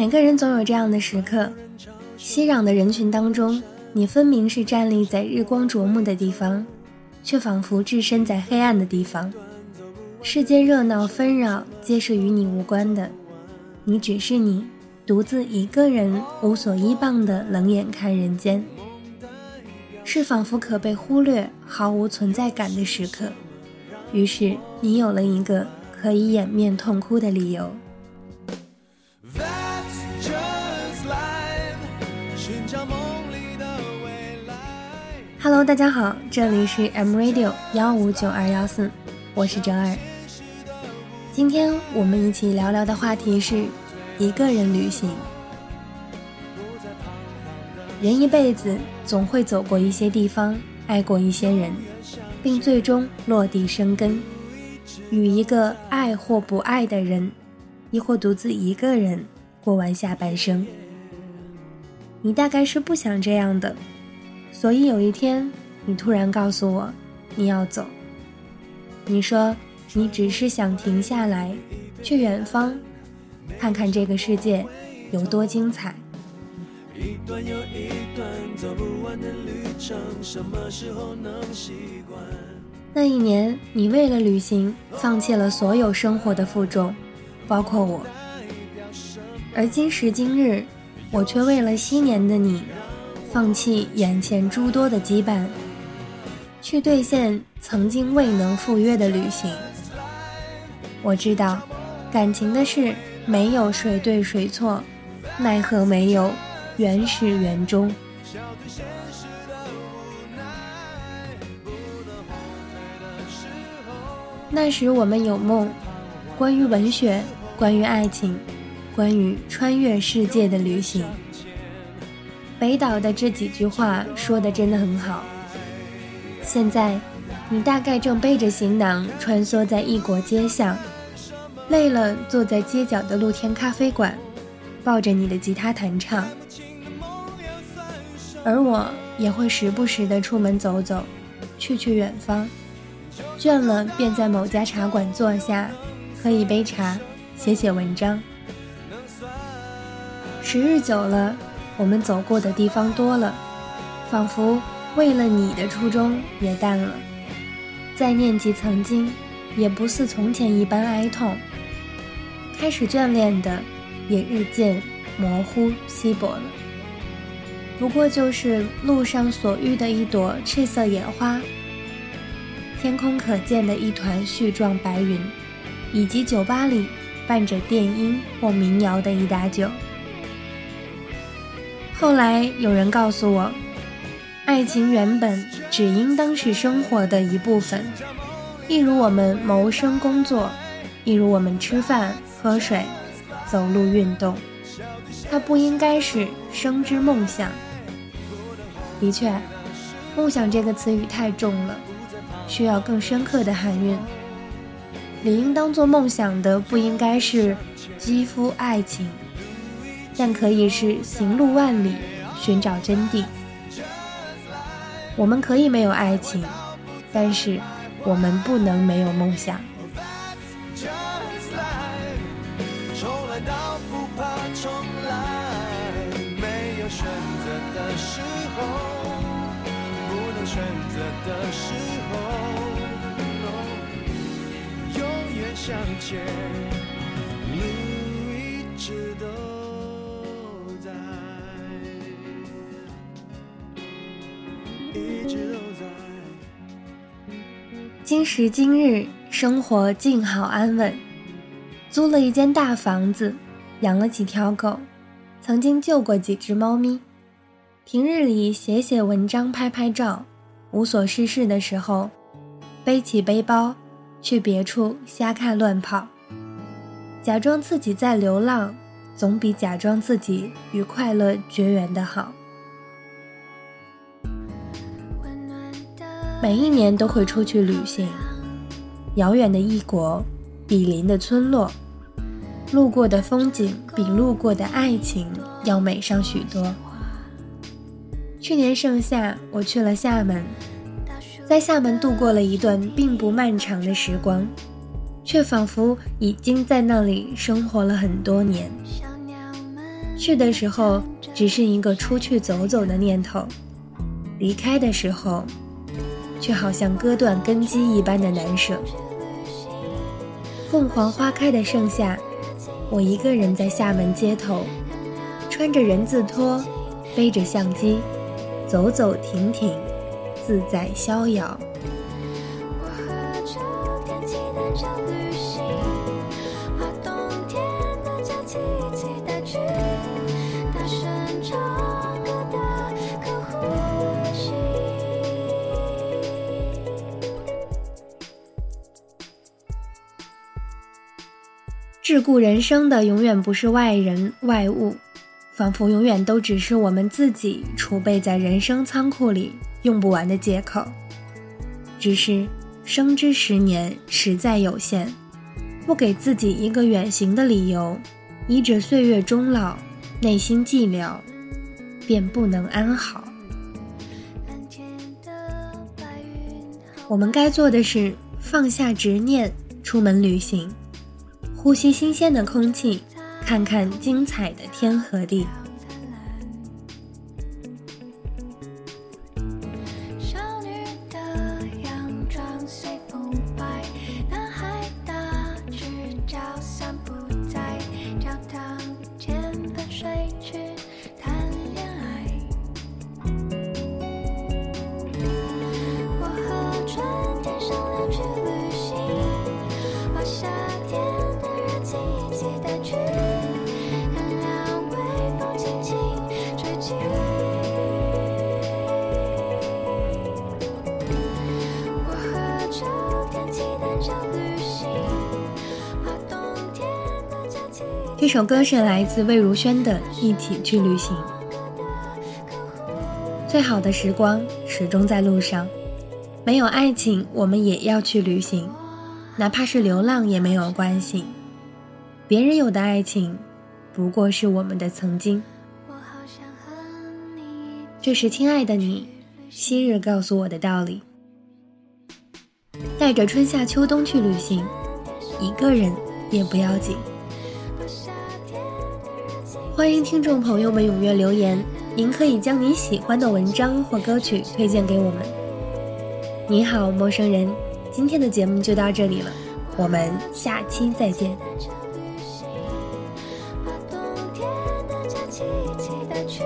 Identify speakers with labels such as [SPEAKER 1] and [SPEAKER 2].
[SPEAKER 1] 每个人总有这样的时刻，熙攘的人群当中，你分明是站立在日光灼目的地方，却仿佛置身在黑暗的地方。世间热闹纷扰，皆是与你无关的，你只是你，独自一个人无所依傍的冷眼看人间，是仿佛可被忽略、毫无存在感的时刻。于是，你有了一个可以掩面痛哭的理由。Hello，大家好，这里是 M Radio 幺五九二幺四，我是哲儿。今天我们一起聊聊的话题是一个人旅行。人一辈子总会走过一些地方，爱过一些人，并最终落地生根，与一个爱或不爱的人，亦或独自一个人过完下半生。你大概是不想这样的。所以有一天，你突然告诉我，你要走。你说，你只是想停下来，去远方，看看这个世界有多精彩。那一年，你为了旅行，放弃了所有生活的负重，包括我。而今时今日，我却为了昔年的你。放弃眼前诸多的羁绊，去兑现曾经未能赴约的旅行。我知道，感情的事没有谁对谁错，奈何没有缘始缘终。那时我们有梦，关于文学，关于爱情，关于穿越世界的旅行。北岛的这几句话说的真的很好。现在，你大概正背着行囊穿梭在异国街巷，累了坐在街角的露天咖啡馆，抱着你的吉他弹唱。而我也会时不时的出门走走，去去远方，倦了便在某家茶馆坐下，喝一杯茶，写写文章。时日久了。我们走过的地方多了，仿佛为了你的初衷也淡了。再念及曾经，也不似从前一般哀痛。开始眷恋的，也日渐模糊稀薄了。不过就是路上所遇的一朵赤色野花，天空可见的一团絮状白云，以及酒吧里伴着电音或民谣的一打酒。后来有人告诉我，爱情原本只应当是生活的一部分，一如我们谋生工作，一如我们吃饭喝水、走路运动，它不应该是生之梦想。的确，梦想这个词语太重了，需要更深刻的含蕴。理应当做梦想的，不应该是肌肤爱情。但可以是行路万里，寻找真谛。我们可以没有爱情，但是我们不能没有梦想。永远向前，路一直都。今时今日，生活静好安稳，租了一间大房子，养了几条狗，曾经救过几只猫咪。平日里写写文章、拍拍照，无所事事的时候，背起背包去别处瞎看乱跑，假装自己在流浪，总比假装自己与快乐绝缘的好。每一年都会出去旅行，遥远的异国，比邻的村落，路过的风景比路过的爱情要美上许多。去年盛夏，我去了厦门，在厦门度过了一段并不漫长的时光，却仿佛已经在那里生活了很多年。去的时候只是一个出去走走的念头，离开的时候，却好像割断根基一般的难舍。凤凰花开的盛夏，我一个人在厦门街头，穿着人字拖，背着相机，走走停停，自在逍遥。桎梏人生的永远不是外人外物，仿佛永远都只是我们自己储备在人生仓库里用不完的借口。只是生之十年实在有限，不给自己一个远行的理由，依着岁月终老，内心寂寥，便不能安好。我们该做的是放下执念，出门旅行。呼吸新鲜的空气，看看精彩的天和地。这首歌是来自魏如萱的《一起去旅行》。最好的时光始终在路上，没有爱情，我们也要去旅行，哪怕是流浪也没有关系。别人有的爱情，不过是我们的曾经。这是亲爱的你，昔日告诉我的道理。带着春夏秋冬去旅行，一个人也不要紧。欢迎听众朋友们踊跃留言。您可以将你喜欢的文章或歌曲推荐给我们。你好，陌生人，今天的节目就到这里了，我们下期再见。去。